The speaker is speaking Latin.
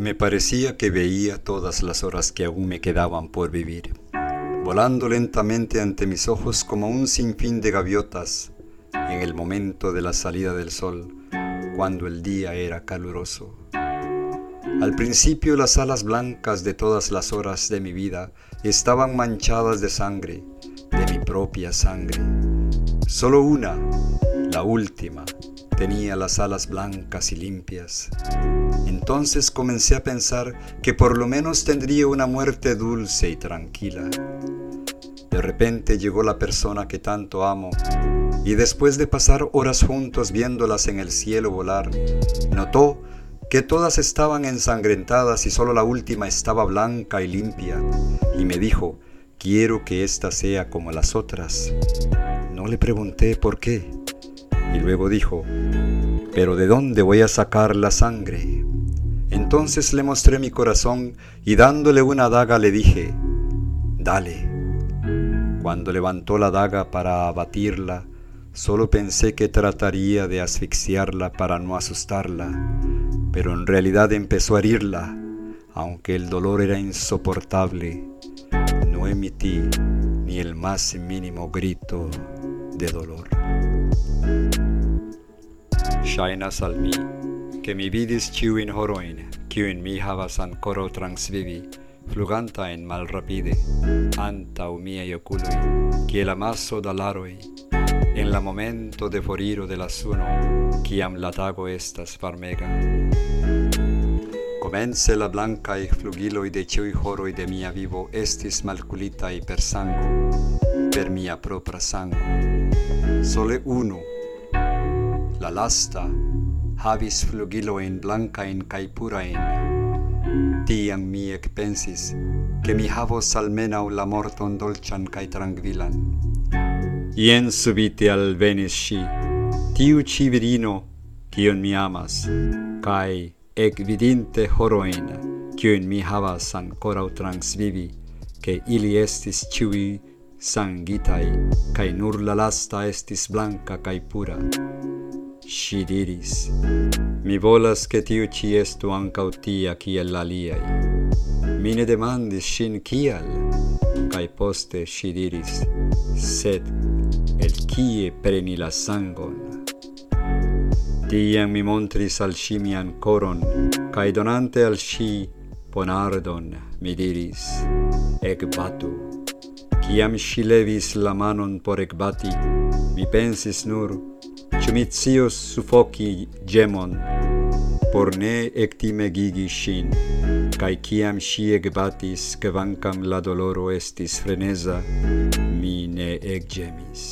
Me parecía que veía todas las horas que aún me quedaban por vivir, volando lentamente ante mis ojos como un sinfín de gaviotas en el momento de la salida del sol, cuando el día era caluroso. Al principio las alas blancas de todas las horas de mi vida estaban manchadas de sangre, de mi propia sangre. Solo una, la última, tenía las alas blancas y limpias. Entonces comencé a pensar que por lo menos tendría una muerte dulce y tranquila. De repente llegó la persona que tanto amo y después de pasar horas juntos viéndolas en el cielo volar, notó que todas estaban ensangrentadas y solo la última estaba blanca y limpia, y me dijo, quiero que ésta sea como las otras. No le pregunté por qué, y luego dijo, pero ¿de dónde voy a sacar la sangre? Entonces le mostré mi corazón y dándole una daga le dije, dale. Cuando levantó la daga para abatirla, solo pensé que trataría de asfixiarla para no asustarla, pero en realidad empezó a herirla, aunque el dolor era insoportable. No emití ni el más mínimo grito de dolor. Shainas al mi, che mi vidis ciuin horoin, kiun mi havas ancora transvivi, fluganta rapide anta antau miei oculoi, kiel amasso da laroi, en la momento de foriro de la suno, am la tago estas farmega. Comence la blanca e flugiloi de ciui horoi de mia vivo estis malculitai per sango, per mia propra sango. Sole uno, la lasta, havis flugiloin kai pura in Tiam mi ecpensis, che mi havos almenau la morton dolcian kai tranquilan. Ien subite al venis sci, tiu ci virino, cion mi amas, kai ec vidinte horoin, cion mi havas ancorau transvivi, che ili estis ciui sangitai, cae nur la lasta estis blanca cae pura si diris. Mi volas che tiu ci estu ancau tia kiel aliai. Mi ne demandis sin kial, cae poste si diris, sed el kie preni la sangon. Tiam mi montris al si mian coron, cae donante al si ponardon, mi diris, ec batu. Ciam si levis la manon por ecbati, mi pensis nur, Ĉu mi scios sufoki ĝemon por ne ektimegigi ŝin? Kaj kiam ŝi ekbatis, kvankam la doloro estis freneza, mi ne ekĝemis.